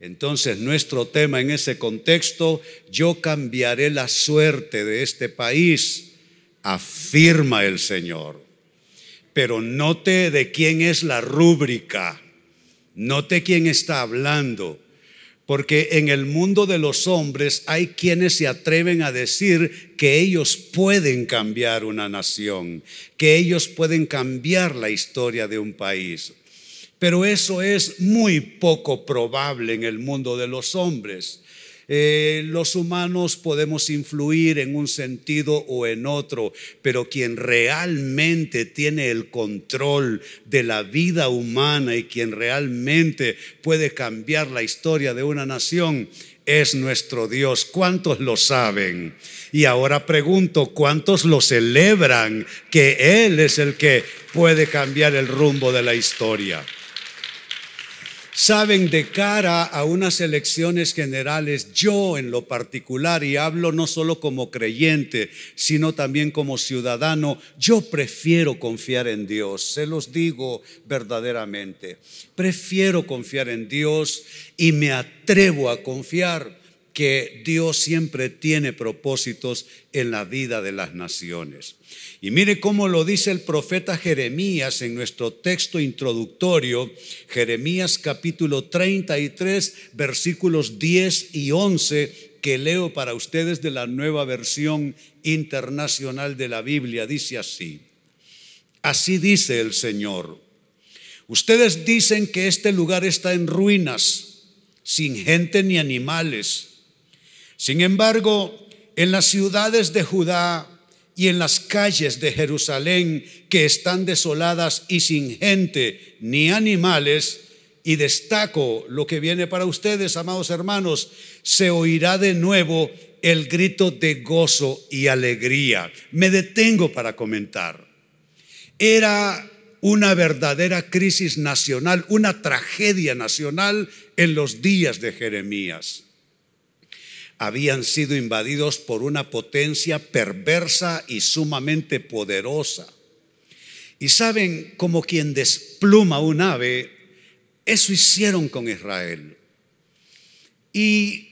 Entonces nuestro tema en ese contexto, yo cambiaré la suerte de este país, afirma el Señor. Pero note de quién es la rúbrica, note quién está hablando. Porque en el mundo de los hombres hay quienes se atreven a decir que ellos pueden cambiar una nación, que ellos pueden cambiar la historia de un país. Pero eso es muy poco probable en el mundo de los hombres. Eh, los humanos podemos influir en un sentido o en otro, pero quien realmente tiene el control de la vida humana y quien realmente puede cambiar la historia de una nación es nuestro Dios. ¿Cuántos lo saben? Y ahora pregunto, ¿cuántos lo celebran que Él es el que puede cambiar el rumbo de la historia? Saben, de cara a unas elecciones generales, yo en lo particular, y hablo no solo como creyente, sino también como ciudadano, yo prefiero confiar en Dios, se los digo verdaderamente, prefiero confiar en Dios y me atrevo a confiar que Dios siempre tiene propósitos en la vida de las naciones. Y mire cómo lo dice el profeta Jeremías en nuestro texto introductorio, Jeremías capítulo 33, versículos 10 y 11, que leo para ustedes de la nueva versión internacional de la Biblia. Dice así, así dice el Señor. Ustedes dicen que este lugar está en ruinas, sin gente ni animales. Sin embargo, en las ciudades de Judá, y en las calles de Jerusalén que están desoladas y sin gente ni animales, y destaco lo que viene para ustedes, amados hermanos, se oirá de nuevo el grito de gozo y alegría. Me detengo para comentar. Era una verdadera crisis nacional, una tragedia nacional en los días de Jeremías habían sido invadidos por una potencia perversa y sumamente poderosa. Y saben, como quien despluma un ave, eso hicieron con Israel. Y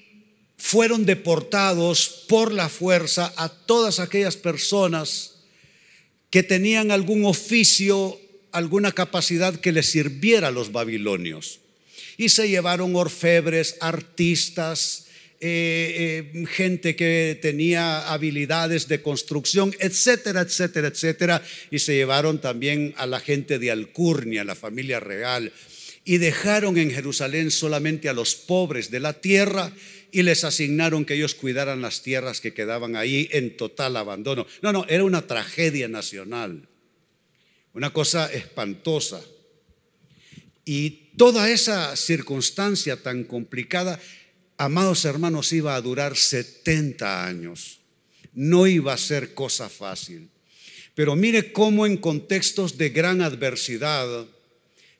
fueron deportados por la fuerza a todas aquellas personas que tenían algún oficio, alguna capacidad que les sirviera a los babilonios. Y se llevaron orfebres, artistas, eh, eh, gente que tenía habilidades de construcción, etcétera, etcétera, etcétera. Y se llevaron también a la gente de Alcurnia, la familia real, y dejaron en Jerusalén solamente a los pobres de la tierra y les asignaron que ellos cuidaran las tierras que quedaban ahí en total abandono. No, no, era una tragedia nacional, una cosa espantosa. Y toda esa circunstancia tan complicada amados hermanos, iba a durar 70 años. No iba a ser cosa fácil. Pero mire cómo en contextos de gran adversidad,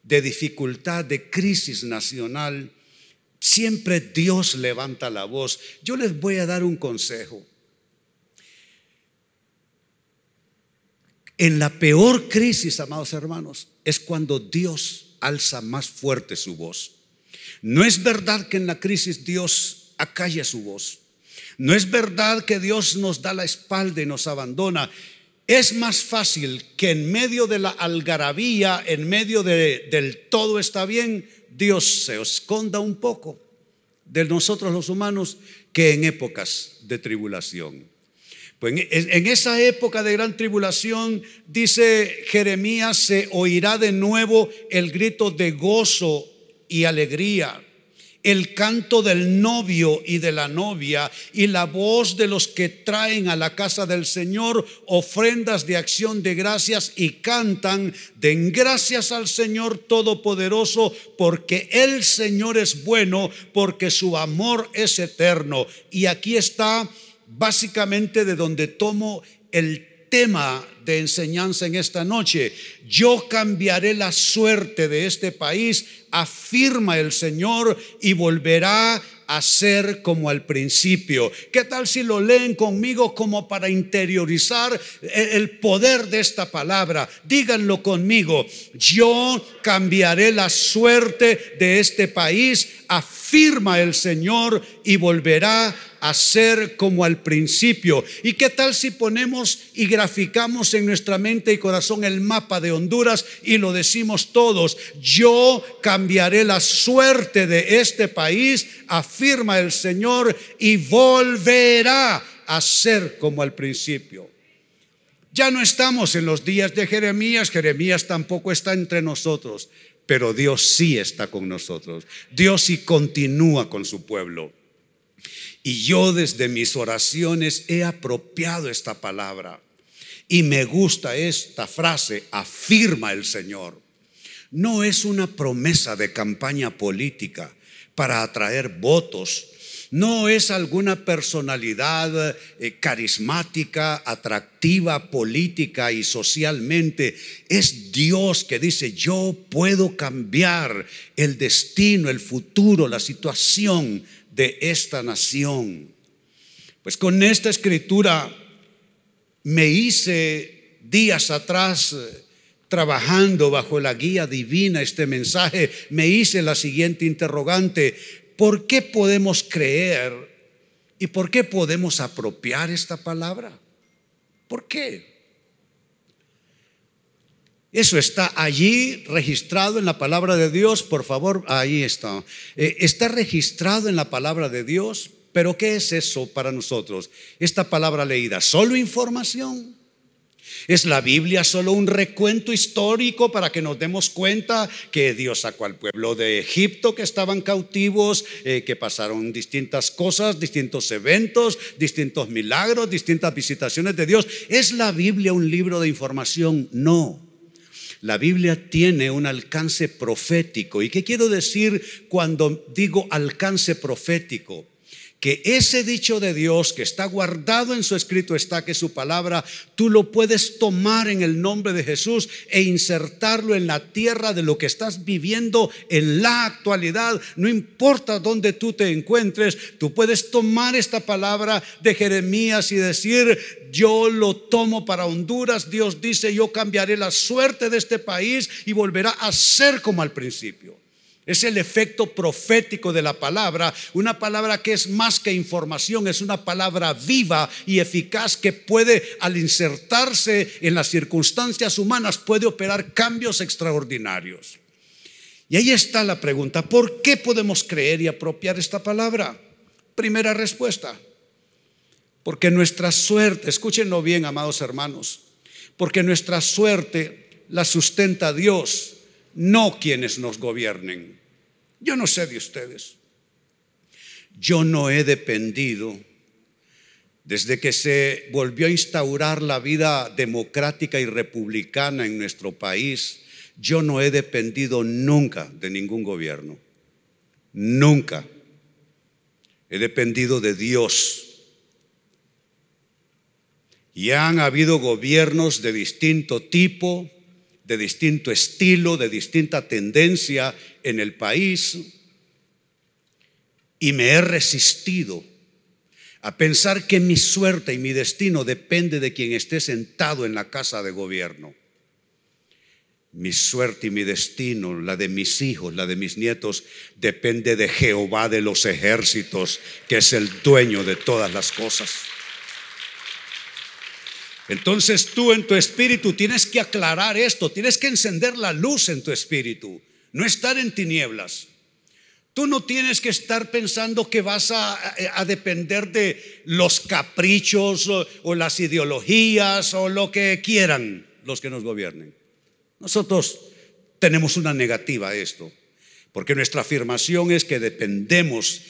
de dificultad, de crisis nacional, siempre Dios levanta la voz. Yo les voy a dar un consejo. En la peor crisis, amados hermanos, es cuando Dios alza más fuerte su voz. No es verdad que en la crisis Dios acalla su voz. No es verdad que Dios nos da la espalda y nos abandona. Es más fácil que en medio de la algarabía, en medio del todo está bien, Dios se esconda un poco de nosotros los humanos que en épocas de tribulación. Pues en esa época de gran tribulación, dice Jeremías, se oirá de nuevo el grito de gozo y alegría, el canto del novio y de la novia y la voz de los que traen a la casa del Señor ofrendas de acción de gracias y cantan, den gracias al Señor Todopoderoso porque el Señor es bueno, porque su amor es eterno. Y aquí está básicamente de donde tomo el tema de enseñanza en esta noche. Yo cambiaré la suerte de este país, afirma el Señor, y volverá a ser como al principio. ¿Qué tal si lo leen conmigo como para interiorizar el poder de esta palabra? Díganlo conmigo. Yo cambiaré la suerte de este país, afirma el Señor, y volverá a ser como al principio. ¿Y qué tal si ponemos y graficamos en nuestra mente y corazón el mapa de Honduras y lo decimos todos? Yo cambiaré la suerte de este país, afirma el Señor, y volverá a ser como al principio. Ya no estamos en los días de Jeremías, Jeremías tampoco está entre nosotros, pero Dios sí está con nosotros. Dios sí continúa con su pueblo. Y yo desde mis oraciones he apropiado esta palabra. Y me gusta esta frase, afirma el Señor. No es una promesa de campaña política para atraer votos. No es alguna personalidad eh, carismática, atractiva, política y socialmente. Es Dios que dice, yo puedo cambiar el destino, el futuro, la situación de esta nación. Pues con esta escritura me hice días atrás eh, trabajando bajo la guía divina este mensaje, me hice la siguiente interrogante, ¿por qué podemos creer y por qué podemos apropiar esta palabra? ¿Por qué? Eso está allí registrado en la palabra de Dios, por favor, ahí está. Eh, está registrado en la palabra de Dios, pero ¿qué es eso para nosotros? Esta palabra leída, ¿solo información? ¿Es la Biblia solo un recuento histórico para que nos demos cuenta que Dios sacó al pueblo de Egipto que estaban cautivos, eh, que pasaron distintas cosas, distintos eventos, distintos milagros, distintas visitaciones de Dios? ¿Es la Biblia un libro de información? No. La Biblia tiene un alcance profético. ¿Y qué quiero decir cuando digo alcance profético? Que ese dicho de Dios que está guardado en su escrito está que su palabra tú lo puedes tomar en el nombre de Jesús e insertarlo en la tierra de lo que estás viviendo en la actualidad. No importa dónde tú te encuentres, tú puedes tomar esta palabra de Jeremías y decir, yo lo tomo para Honduras. Dios dice, yo cambiaré la suerte de este país y volverá a ser como al principio. Es el efecto profético de la palabra, una palabra que es más que información, es una palabra viva y eficaz que puede, al insertarse en las circunstancias humanas, puede operar cambios extraordinarios. Y ahí está la pregunta, ¿por qué podemos creer y apropiar esta palabra? Primera respuesta, porque nuestra suerte, escúchenlo bien, amados hermanos, porque nuestra suerte la sustenta Dios no quienes nos gobiernen. Yo no sé de ustedes. Yo no he dependido desde que se volvió a instaurar la vida democrática y republicana en nuestro país. Yo no he dependido nunca de ningún gobierno. Nunca. He dependido de Dios. Y han habido gobiernos de distinto tipo, de distinto estilo, de distinta tendencia en el país y me he resistido a pensar que mi suerte y mi destino depende de quien esté sentado en la casa de gobierno. Mi suerte y mi destino, la de mis hijos, la de mis nietos, depende de Jehová de los ejércitos, que es el dueño de todas las cosas. Entonces tú en tu espíritu tienes que aclarar esto, tienes que encender la luz en tu espíritu, no estar en tinieblas. Tú no tienes que estar pensando que vas a, depender de los caprichos o, o las ideologías o lo que quieran los que nos gobiernen. Nosotros tenemos una negativa a esto, porque nuestra afirmación es que dependemos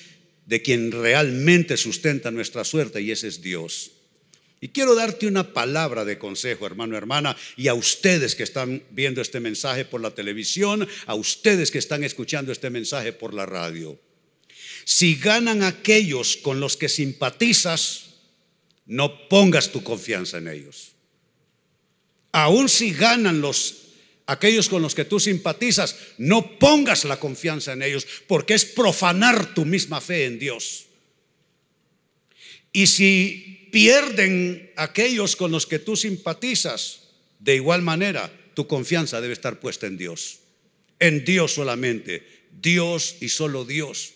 de quien realmente sustenta nuestra suerte y ese es Dios. Y quiero darte una palabra de consejo, hermano, hermana, y a ustedes que están viendo este mensaje por la televisión, a ustedes que están escuchando este mensaje por la radio. Si ganan aquellos con los que simpatizas, no pongas tu confianza en ellos. Aun si ganan los aquellos con los que tú simpatizas, no pongas la confianza en ellos, porque es profanar tu misma fe en Dios. Y si pierden aquellos con los que tú simpatizas, de igual manera, tu confianza debe estar puesta en Dios. En Dios solamente. Dios y solo Dios.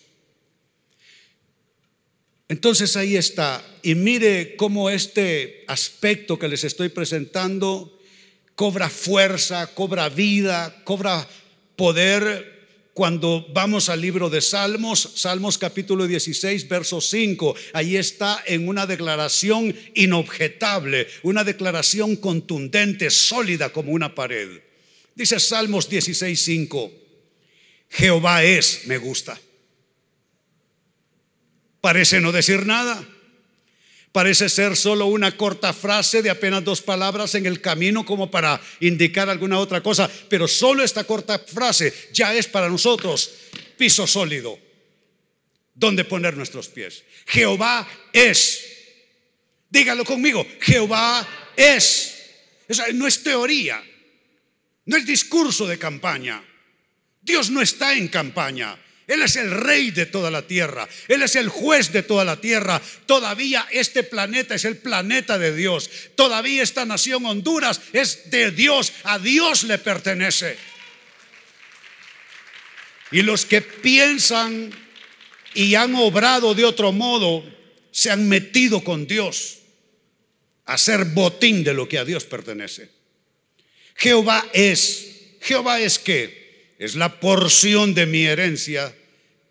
Entonces ahí está. Y mire cómo este aspecto que les estoy presentando cobra fuerza, cobra vida, cobra poder cuando vamos al libro de Salmos, Salmos capítulo 16, verso 5, ahí está en una declaración inobjetable, una declaración contundente, sólida como una pared. Dice Salmos 16, 5, Jehová es, me gusta. Parece no decir nada. Parece ser solo una corta frase de apenas dos palabras en el camino como para indicar alguna otra cosa, pero solo esta corta frase ya es para nosotros piso sólido donde poner nuestros pies. Jehová es. Dígalo conmigo, Jehová es. no es teoría, no es discurso de campaña. Dios no está en campaña. Él es el rey de toda la tierra. Él es el juez de toda la tierra. Todavía este planeta es el planeta de Dios. Todavía esta nación Honduras es de Dios. A Dios le pertenece. Y los que piensan y han obrado de otro modo, se han metido con Dios a ser botín de lo que a Dios pertenece. Jehová es. Jehová es qué? es la porción de mi herencia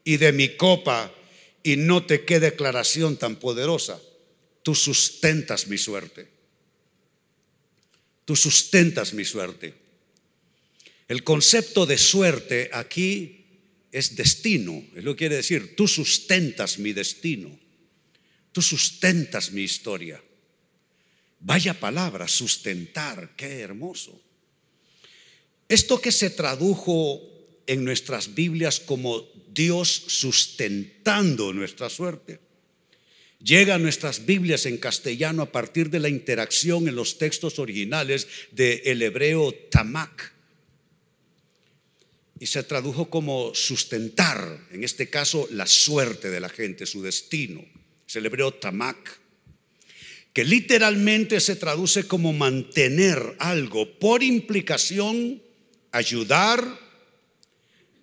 y de mi copa, y no te qué declaración tan poderosa. Tú sustentas mi suerte. Tú sustentas mi suerte. El concepto de suerte aquí es destino, es lo que quiere decir. Tú sustentas mi destino. Tú sustentas mi historia. Vaya palabra, sustentar, qué hermoso. Esto que se tradujo en nuestras Biblias como Dios sustentando nuestra suerte. Llega a nuestras Biblias en castellano a partir de la interacción en los textos originales del hebreo tamak. Y se tradujo como sustentar, en este caso, la suerte de la gente, su destino. Es el hebreo tamak, que literalmente se traduce como mantener algo, por implicación, ayudar,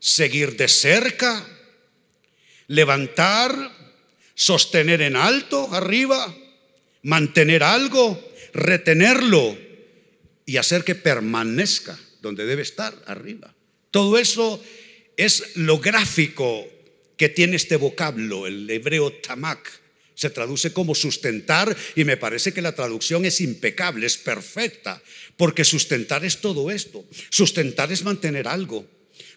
seguir de cerca, levantar, sostener en alto, arriba, mantener algo, retenerlo y hacer que permanezca donde debe estar, arriba. Todo eso es lo gráfico que tiene este vocablo, el hebreo tamak. Se traduce como sustentar y me parece que la traducción es impecable, es perfecta, porque sustentar es todo esto. Sustentar es mantener algo.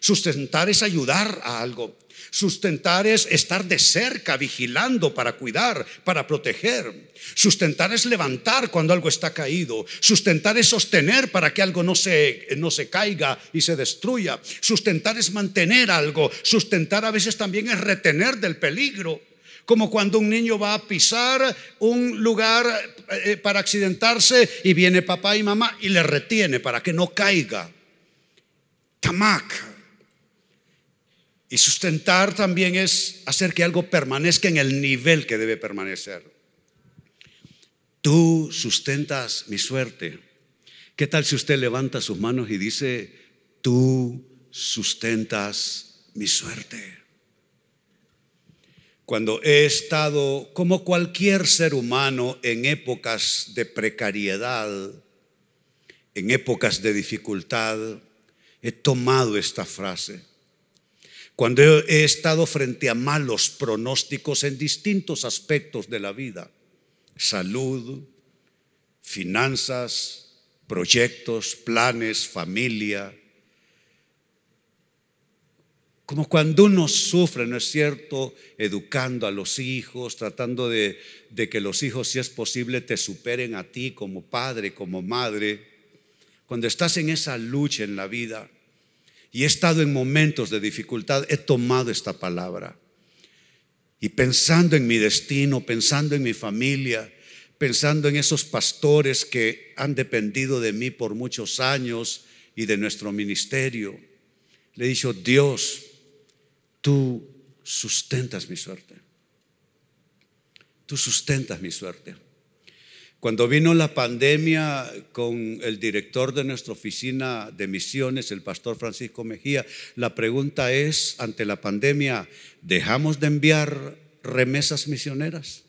Sustentar es ayudar a algo. Sustentar es estar de cerca, vigilando para cuidar, para proteger. Sustentar es levantar cuando algo está caído. Sustentar es sostener para que algo no se, no se caiga y se destruya. Sustentar es mantener algo. Sustentar a veces también es retener del peligro como cuando un niño va a pisar un lugar eh, para accidentarse y viene papá y mamá y le retiene para que no caiga. Tamak. Y sustentar también es hacer que algo permanezca en el nivel que debe permanecer. Tú sustentas mi suerte. ¿Qué tal si usted levanta sus manos y dice, tú sustentas mi suerte? cuando he estado como cualquier ser humano en épocas de precariedad, en épocas de dificultad, he tomado esta frase. Cuando he estado frente a malos pronósticos en distintos aspectos de la vida, salud, finanzas, proyectos, planes, familia, como cuando uno sufre, ¿no es cierto? Educando a los hijos, tratando de, que los hijos, si es posible, te superen a ti como padre, como madre. Cuando estás en esa lucha en la vida y he estado en momentos de dificultad, he tomado esta palabra. Y pensando en mi destino, pensando en mi familia, pensando en esos pastores que han dependido de mí por muchos años y de nuestro ministerio. Le he dicho, Dios, tú sustentas mi suerte. Tú sustentas mi suerte. Cuando vino la pandemia con el director de nuestra oficina de misiones, el pastor Francisco Mejía, la pregunta es, ante la pandemia, ¿dejamos de enviar remesas misioneras?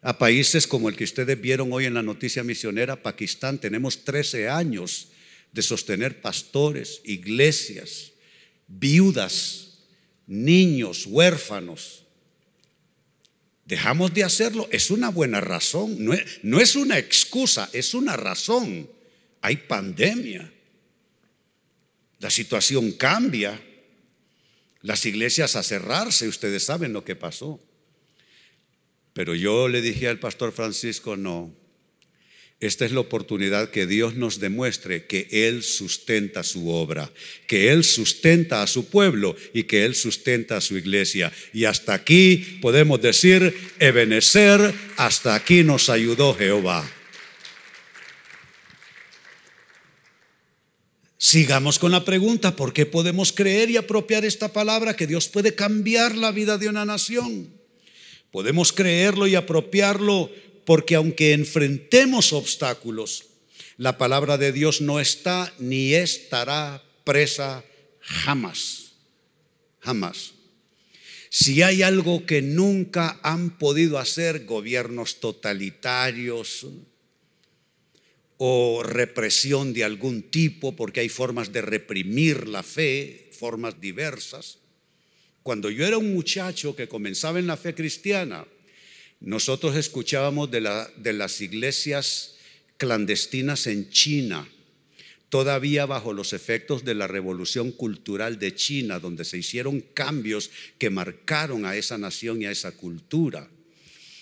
A países como el que ustedes vieron hoy en la noticia misionera, Pakistán, tenemos 13 años de sostener pastores, iglesias, viudas, niños, huérfanos, dejamos de hacerlo, es una buena razón, no es, no es, una excusa, es una razón. Hay pandemia, la situación cambia, las iglesias a cerrarse, ustedes saben lo que pasó. Pero yo le dije al pastor Francisco, no, esta es la oportunidad que Dios nos demuestre que Él sustenta su obra, que Él sustenta a su pueblo y que Él sustenta a su iglesia. Y hasta aquí podemos decir, Ebenecer, hasta aquí nos ayudó Jehová. Sigamos con la pregunta, ¿por qué podemos creer y apropiar esta palabra que Dios puede cambiar la vida de una nación? Podemos creerlo y apropiarlo porque aunque enfrentemos obstáculos, la palabra de Dios no está ni estará presa jamás, jamás. Si hay algo que nunca han podido hacer gobiernos totalitarios o represión de algún tipo, porque hay formas de reprimir la fe, formas diversas. Cuando yo era un muchacho que comenzaba en la fe cristiana, nosotros escuchábamos de, las iglesias clandestinas en China, todavía bajo los efectos de la revolución cultural de China, donde se hicieron cambios que marcaron a esa nación y a esa cultura.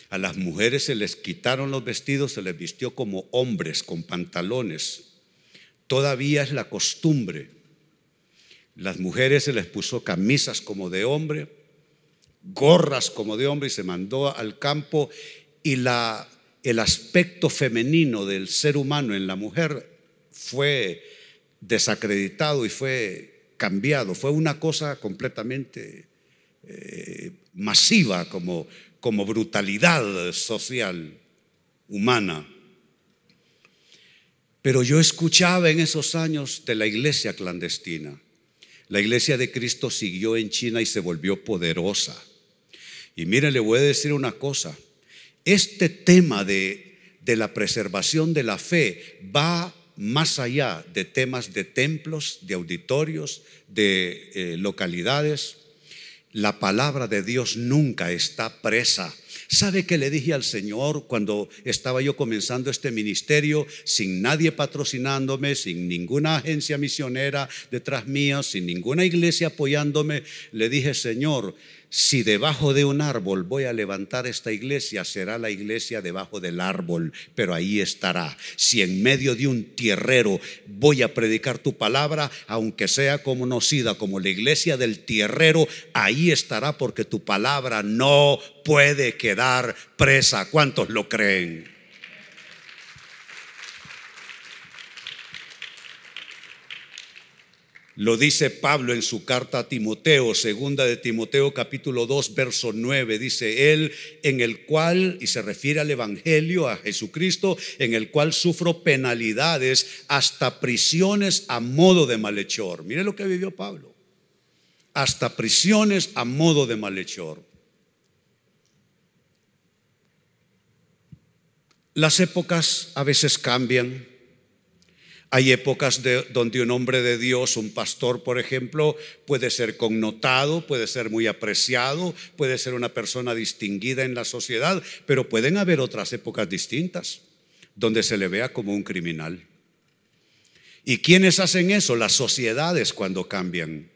A las mujeres se les quitaron los vestidos, se les vistió como hombres con pantalones. Todavía es la costumbre. Las mujeres se les puso camisas como de hombre, gorras como de hombre y se mandó al campo y la, el aspecto femenino del ser humano en la mujer fue desacreditado y fue cambiado. Fue una cosa completamente eh, masiva como, como brutalidad social humana. Pero yo escuchaba en esos años de la iglesia clandestina. La iglesia de Cristo siguió en China y se volvió poderosa. Y mire, le voy a decir una cosa. Este tema de, de la preservación de la fe va más allá de temas de templos, de auditorios, de eh, localidades. La palabra de Dios nunca está presa. ¿Sabe qué le dije al Señor cuando estaba yo comenzando este ministerio sin nadie patrocinándome, sin ninguna agencia misionera detrás mío, sin ninguna iglesia apoyándome? Le dije, Señor, si debajo de un árbol voy a levantar esta iglesia, será la iglesia debajo del árbol, pero ahí estará. Si en medio de un tierrero voy a predicar tu palabra, aunque sea conocida como la iglesia del tierrero, ahí estará porque tu palabra no puede quedar presa. ¿Cuántos lo creen? Lo dice Pablo en su carta a Timoteo, segunda de Timoteo capítulo 2, verso 9. Dice él, en el cual, y se refiere al Evangelio, a Jesucristo, en el cual sufro penalidades hasta prisiones a modo de malhechor. Mire lo que vivió Pablo. Hasta prisiones a modo de malhechor. Las épocas a veces cambian hay épocas donde un hombre de Dios, un pastor, por ejemplo, puede ser connotado, puede ser muy apreciado, puede ser una persona distinguida en la sociedad, pero pueden haber otras épocas distintas donde se le vea como un criminal. ¿Y quiénes hacen eso? Las sociedades cuando cambian.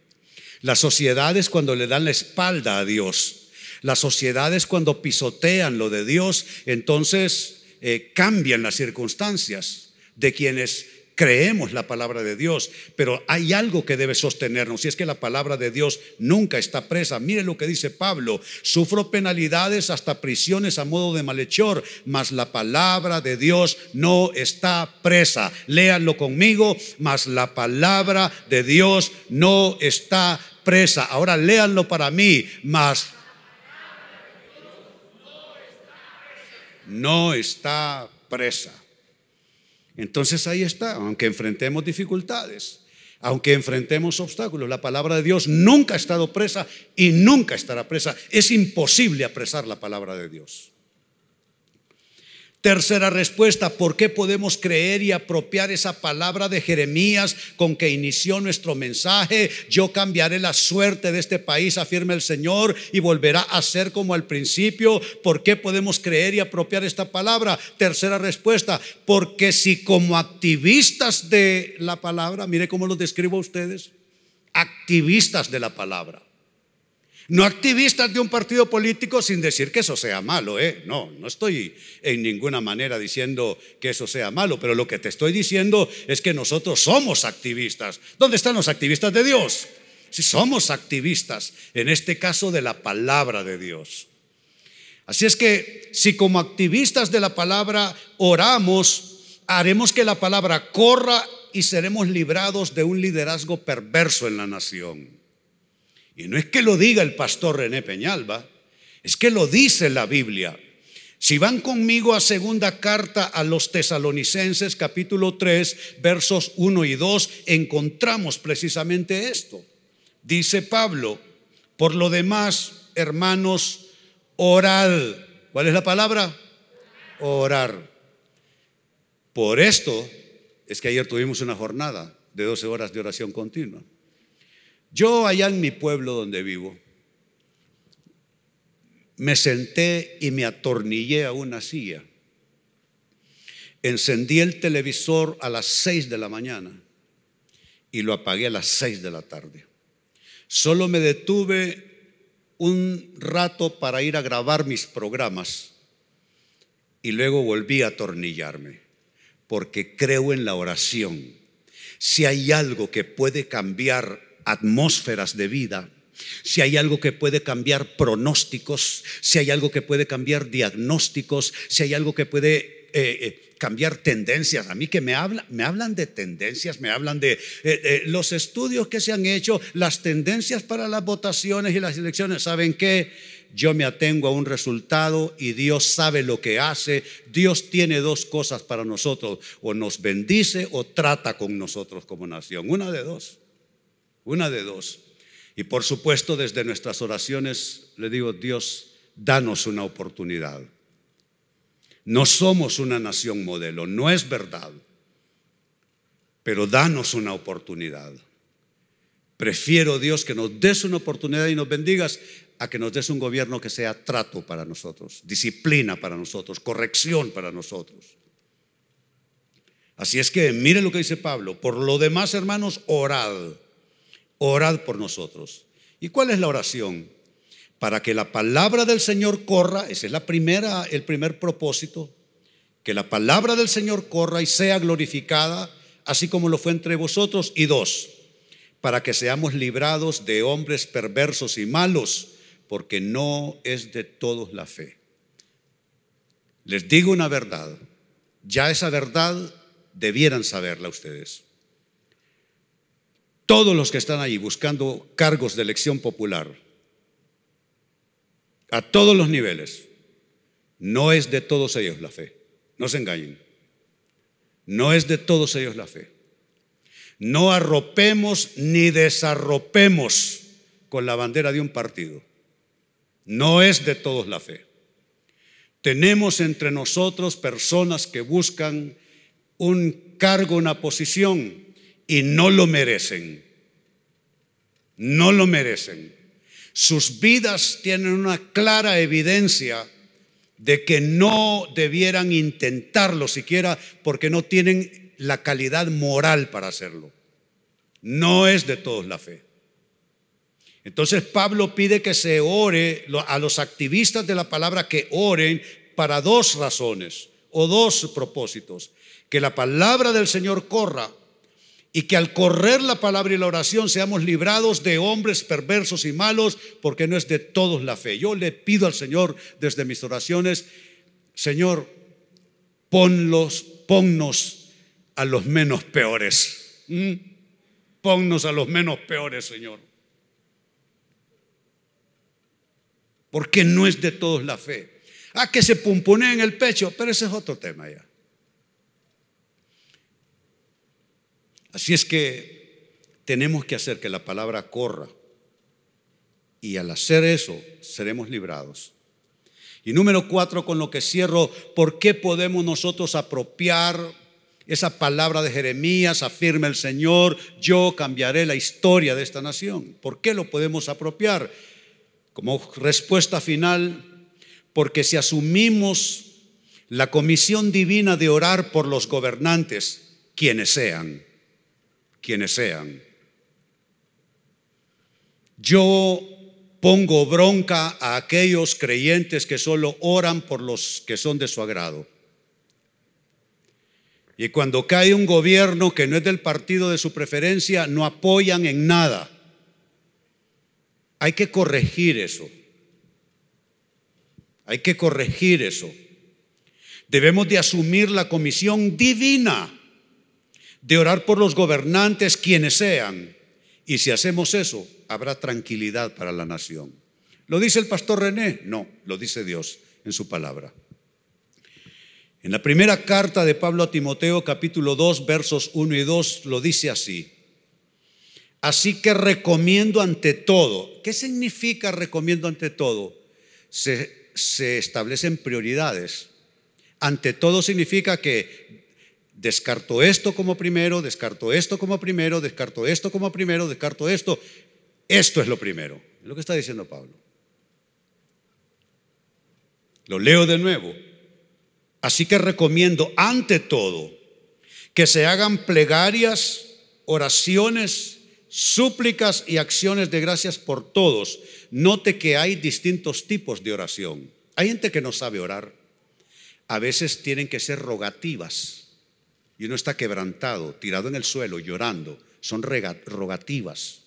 Las sociedades cuando le dan la espalda a Dios. Las sociedades cuando pisotean lo de Dios, entonces eh, cambian las circunstancias de quienes creemos la palabra de Dios, pero hay algo que debe sostenernos y es que la palabra de Dios nunca está presa. Mire lo que dice Pablo, sufro penalidades hasta prisiones a modo de malhechor, mas la palabra de Dios no está presa. Léanlo conmigo, mas la palabra de Dios no está presa. Ahora léanlo para mí, mas no está presa. Entonces ahí está, aunque enfrentemos dificultades, aunque enfrentemos obstáculos, la palabra de Dios nunca ha estado presa y nunca estará presa. Es imposible apresar la palabra de Dios. Tercera respuesta, ¿por qué podemos creer y apropiar esa palabra de Jeremías con que inició nuestro mensaje? Yo cambiaré la suerte de este país, afirma el Señor, y volverá a ser como al principio. ¿Por qué podemos creer y apropiar esta palabra? Tercera respuesta, porque si como activistas de la palabra, mire cómo lo describo a ustedes, activistas de la palabra, no activistas de un partido político sin decir que eso sea malo, ¿eh? No, no estoy en ninguna manera diciendo que eso sea malo, pero lo que te estoy diciendo es que nosotros somos activistas. ¿Dónde están los activistas de Dios? Si somos activistas, en este caso de la palabra de Dios. Así es que si como activistas de la palabra oramos, haremos que la palabra corra y seremos librados de un liderazgo perverso en la nación. Y no es que lo diga el pastor René Peñalba, es que lo dice la Biblia. Si van conmigo a segunda carta a los tesalonicenses capítulo 3 versos 1 y 2, encontramos precisamente esto. Dice Pablo, por lo demás, hermanos, orad. ¿Cuál es la palabra? Orar. Por esto es que ayer tuvimos una jornada de 12 horas de oración continua. Yo allá en mi pueblo donde vivo, me senté y me atornillé a una silla. Encendí el televisor a las 6 de la mañana y lo apagué a las 6 de la tarde. Solo me detuve un rato para ir a grabar mis programas y luego volví a atornillarme porque creo en la oración. Si hay algo que puede cambiar atmósferas de vida, si hay algo que puede cambiar pronósticos, si hay algo que puede cambiar diagnósticos, si hay algo que puede eh, eh, cambiar tendencias. A mí que me, habla, me hablan de tendencias, me hablan de eh, los estudios que se han hecho, las tendencias para las votaciones y las elecciones. ¿Saben qué? Yo me atengo a un resultado y Dios sabe lo que hace. Dios tiene dos cosas para nosotros, o nos bendice o trata con nosotros como nación. Una de dos. Una de dos. Y por supuesto, desde nuestras oraciones le digo, Dios, danos una oportunidad. No somos una nación modelo, no es verdad, pero danos una oportunidad. Prefiero, Dios, que nos des una oportunidad y nos bendigas a que nos des un gobierno que sea trato para nosotros, disciplina para nosotros, corrección para nosotros. Así es que mire lo que dice Pablo. Por lo demás, hermanos, orad orad por nosotros. ¿Y cuál es la oración? Para que la palabra del Señor corra, ese es la primera, el primer propósito, que la palabra del Señor corra y sea glorificada, así como lo fue entre vosotros. Y dos, para que seamos librados de hombres perversos y malos, porque no es de todos la fe. Les digo una verdad, ya esa verdad debieran saberla ustedes todos los que están ahí buscando cargos de elección popular, a todos los niveles, no es de todos ellos la fe. No se engañen. No es de todos ellos la fe. No arropemos ni desarropemos con la bandera de un partido. No es de todos la fe. Tenemos entre nosotros personas que buscan un cargo, una posición, y no lo merecen. No lo merecen. Sus vidas tienen una clara evidencia de que no debieran intentarlo siquiera porque no tienen la calidad moral para hacerlo. No es de todos la fe. Entonces Pablo pide que se ore a los activistas de la palabra que oren para dos razones o dos propósitos que la palabra del Señor corra y que al correr la palabra y la oración seamos librados de hombres perversos y malos, porque no es de todos la fe. Yo le pido al Señor desde mis oraciones, Señor, ponlos, ponnos a los menos peores. ¿Mm? Ponnos a los menos peores, Señor. Porque no es de todos la fe. Ah, que se pumpone en el pecho, pero ese es otro tema ya. Así es que tenemos que hacer que la palabra corra. Y al hacer eso, seremos librados. Y número cuatro, con lo que cierro, ¿por qué podemos nosotros apropiar esa palabra de Jeremías? Afirma el Señor, yo cambiaré la historia de esta nación. ¿Por qué lo podemos apropiar? Como respuesta final, porque si asumimos la comisión divina de orar por los gobernantes, quienes sean, quienes sean. Yo pongo bronca a aquellos creyentes que solo oran por los que son de su agrado. Y cuando cae un gobierno que no es del partido de su preferencia, no apoyan en nada. Hay que corregir eso. Hay que corregir eso. Debemos de asumir la comisión divina de orar por los gobernantes, quienes sean. Y si hacemos eso, habrá tranquilidad para la nación. ¿Lo dice el pastor René? No, lo dice Dios en su palabra. En la primera carta de Pablo a Timoteo, capítulo 2, versos 1 y 2, lo dice así. Así que recomiendo ante todo. ¿Qué significa recomiendo ante todo? Se, se establecen prioridades. Ante todo significa que descarto esto como primero, descarto esto como primero, descarto esto como primero, descarto esto. Esto es lo primero. Es lo que está diciendo Pablo. Lo leo de nuevo. Así que recomiendo ante todo que se hagan plegarias, oraciones, súplicas y acciones de gracias por todos. Note que hay distintos tipos de oración. Hay gente que no sabe orar. A veces tienen que ser rogativas y uno está quebrantado, tirado en el suelo, llorando, son rogativas.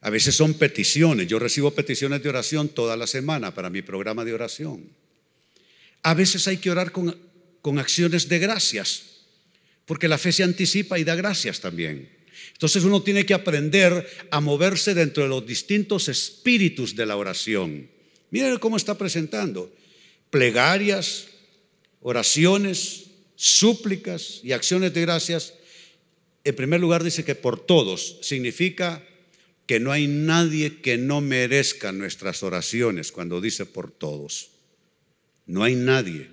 A veces son peticiones. Yo recibo peticiones de oración toda la semana para mi programa de oración. A veces hay que orar con, con acciones de gracias, porque la fe se anticipa y da gracias también. Entonces uno tiene que aprender a moverse dentro de los distintos espíritus de la oración. Miren cómo está presentando. Plegarias, oraciones, súplicas y acciones de gracias, en primer lugar dice que por todos significa que no hay nadie que no merezca nuestras oraciones cuando dice por todos. No hay nadie.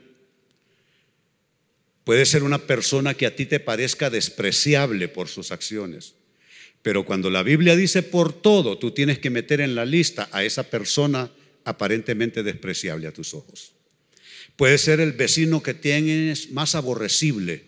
Puede ser una persona que a ti te parezca despreciable por sus acciones, pero cuando la Biblia dice por todo, tú tienes que meter en la lista a esa persona aparentemente despreciable a tus ojos. Puede ser el vecino que tienes más aborrecible,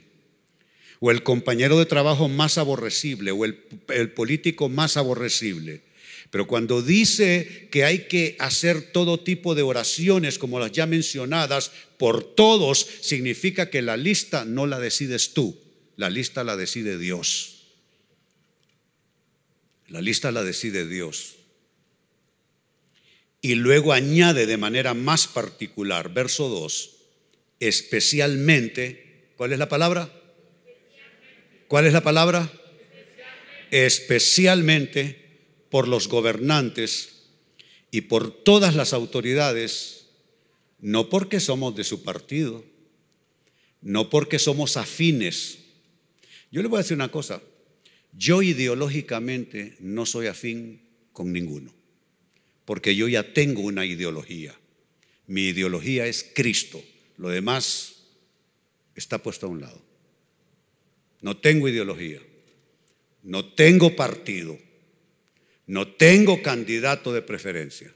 o el compañero de trabajo más aborrecible, o el, político más aborrecible. Pero cuando dice que hay que hacer todo tipo de oraciones, como las ya mencionadas, por todos, significa que la lista no la decides tú, la lista la decide Dios. La lista la decide Dios. Y luego añade de manera más particular, verso 2, especialmente, ¿cuál es la palabra? ¿Cuál es la palabra? Especialmente por los gobernantes y por todas las autoridades, no porque somos de su partido, no porque somos afines. Yo le voy a decir una cosa, yo ideológicamente no soy afín con ninguno porque yo ya tengo una ideología. Mi ideología es Cristo. Lo demás está puesto a un lado. No tengo ideología. No tengo partido. No tengo candidato de preferencia.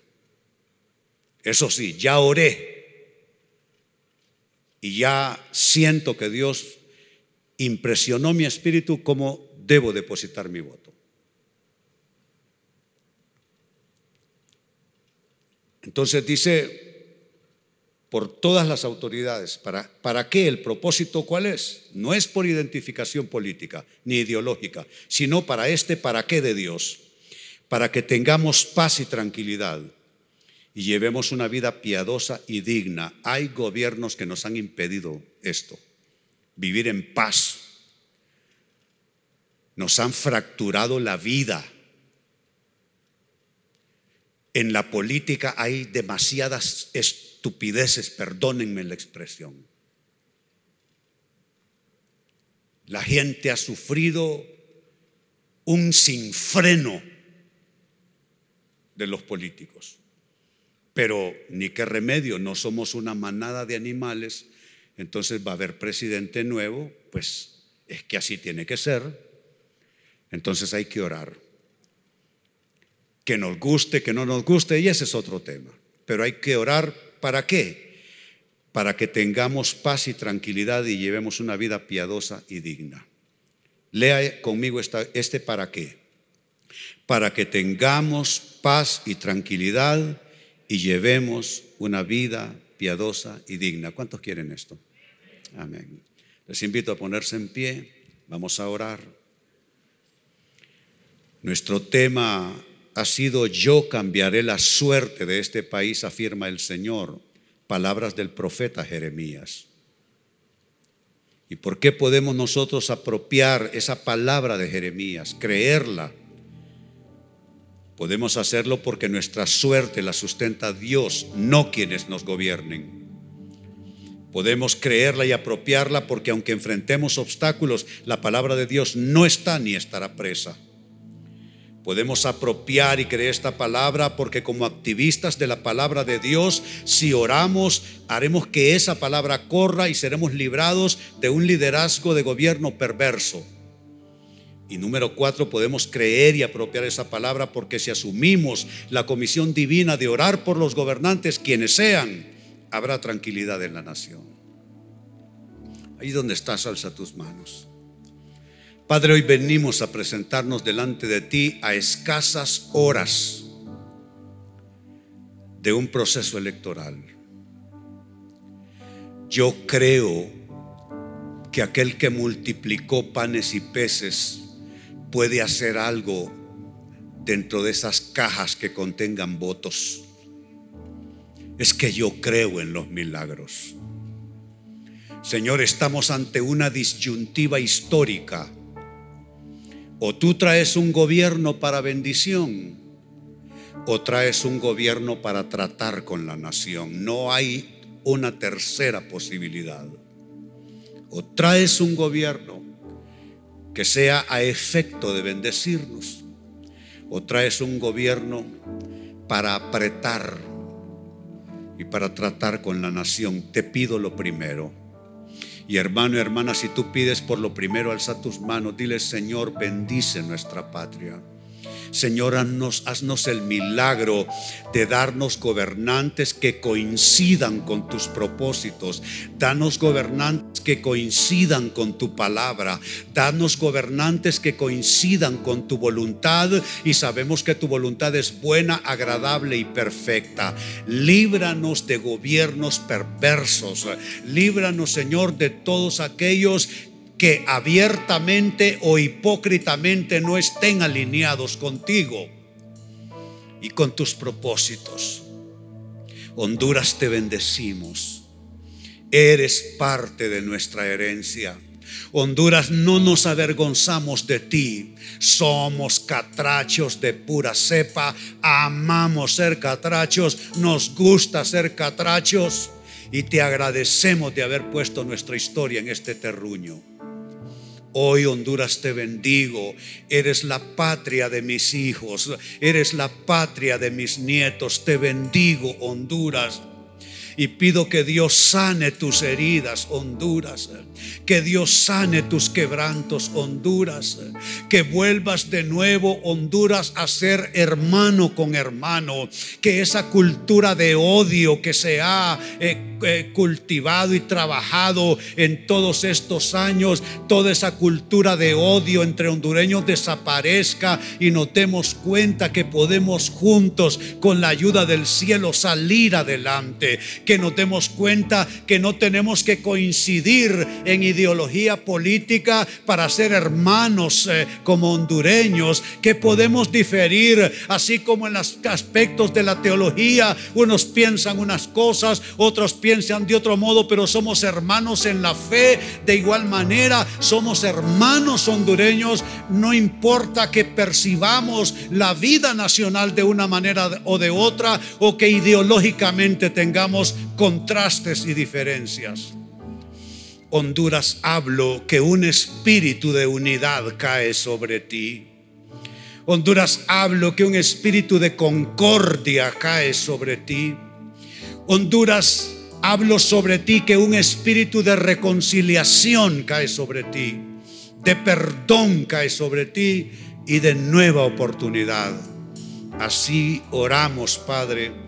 Eso sí, ya oré. Y ya siento que Dios impresionó mi espíritu como debo depositar mi voto. Entonces dice, por todas las autoridades. ¿Para, ¿Para qué? ¿El propósito cuál es? No es por identificación política ni ideológica, sino para este para qué de Dios, para que tengamos paz y tranquilidad y llevemos una vida piadosa y digna. Hay gobiernos que nos han impedido esto, vivir en paz. Nos han fracturado la vida. En la política hay demasiadas estupideces, perdónenme la expresión. La gente ha sufrido un sinfreno de los políticos. Pero ni qué remedio, no somos una manada de animales, entonces va a haber presidente nuevo, pues es que así tiene que ser. Entonces hay que orar. Que nos guste, que no nos guste, y ese es otro tema. Pero hay que orar para qué? Para que tengamos paz y tranquilidad y llevemos una vida piadosa y digna. Lea conmigo esta, este para qué. Para que tengamos paz y tranquilidad y llevemos una vida piadosa y digna. ¿Cuántos quieren esto? Amén. Les invito a ponerse en pie. Vamos a orar. Nuestro tema ha sido yo cambiaré la suerte de este país, afirma el Señor. Palabras del profeta Jeremías. ¿Y por qué podemos nosotros apropiar esa palabra de Jeremías, creerla? Podemos hacerlo porque nuestra suerte la sustenta Dios, no quienes nos gobiernen. Podemos creerla y apropiarla porque aunque enfrentemos obstáculos, la palabra de Dios no está ni estará presa. Podemos apropiar y creer esta palabra porque como activistas de la palabra de Dios, si oramos, haremos que esa palabra corra y seremos librados de un liderazgo de gobierno perverso. Y número cuatro, podemos creer y apropiar esa palabra porque si asumimos la comisión divina de orar por los gobernantes, quienes sean, habrá tranquilidad en la nación. Ahí donde estás, alza tus manos. Padre, hoy venimos a presentarnos delante de ti a escasas horas de un proceso electoral. Yo creo que aquel que multiplicó panes y peces puede hacer algo dentro de esas cajas que contengan votos. Es que yo creo en los milagros. Señor, estamos ante una disyuntiva histórica. O tú traes un gobierno para bendición, o traes un gobierno para tratar con la nación. No hay una tercera posibilidad. O traes un gobierno que sea a efecto de bendecirnos. O traes un gobierno para apretar y para tratar con la nación. Te pido lo primero. Y hermano y hermana, si tú pides por lo primero, alza tus manos, dile Señor, bendice nuestra patria. Señor, haznos, el milagro de darnos gobernantes que coincidan con tus propósitos. Danos gobernantes que coincidan con tu palabra. Danos gobernantes que coincidan con tu voluntad. Y sabemos que tu voluntad es buena, agradable y perfecta. Líbranos de gobiernos perversos. Líbranos, Señor, de todos aquellos que abiertamente o hipócritamente no estén alineados contigo y con tus propósitos. Honduras te bendecimos. Eres parte de nuestra herencia. Honduras, no nos avergonzamos de ti. Somos catrachos de pura cepa. Amamos ser catrachos. Nos gusta ser catrachos. Y te agradecemos de haber puesto nuestra historia en este terruño. Hoy Honduras te bendigo. Eres la patria de mis hijos. Eres la patria de mis nietos. Te bendigo Honduras. Y pido que Dios sane tus heridas, Honduras. Que Dios sane tus quebrantos, Honduras. Que vuelvas de nuevo, Honduras, a ser hermano con hermano. Que esa cultura de odio que se ha eh, eh, cultivado y trabajado en todos estos años, toda esa cultura de odio entre hondureños desaparezca y nos demos cuenta que podemos juntos, con la ayuda del cielo, salir adelante que nos demos cuenta que no tenemos que coincidir en ideología política para ser hermanos eh, como hondureños, que podemos diferir, así como en los aspectos de la teología, unos piensan unas cosas, otros piensan de otro modo, pero somos hermanos en la fe, de igual manera somos hermanos hondureños, no importa que percibamos la vida nacional de una manera o de otra, o que ideológicamente tengamos contrastes y diferencias. Honduras hablo que un espíritu de unidad cae sobre ti. Honduras hablo que un espíritu de concordia cae sobre ti. Honduras hablo sobre ti que un espíritu de reconciliación cae sobre ti, de perdón cae sobre ti y de nueva oportunidad. Así oramos, Padre,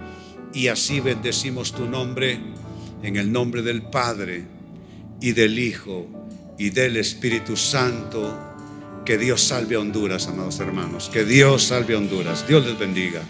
y así bendecimos tu nombre en el nombre del Padre y del Hijo y del Espíritu Santo. Que Dios salve a Honduras, amados hermanos. Que Dios salve a Honduras. Dios les bendiga.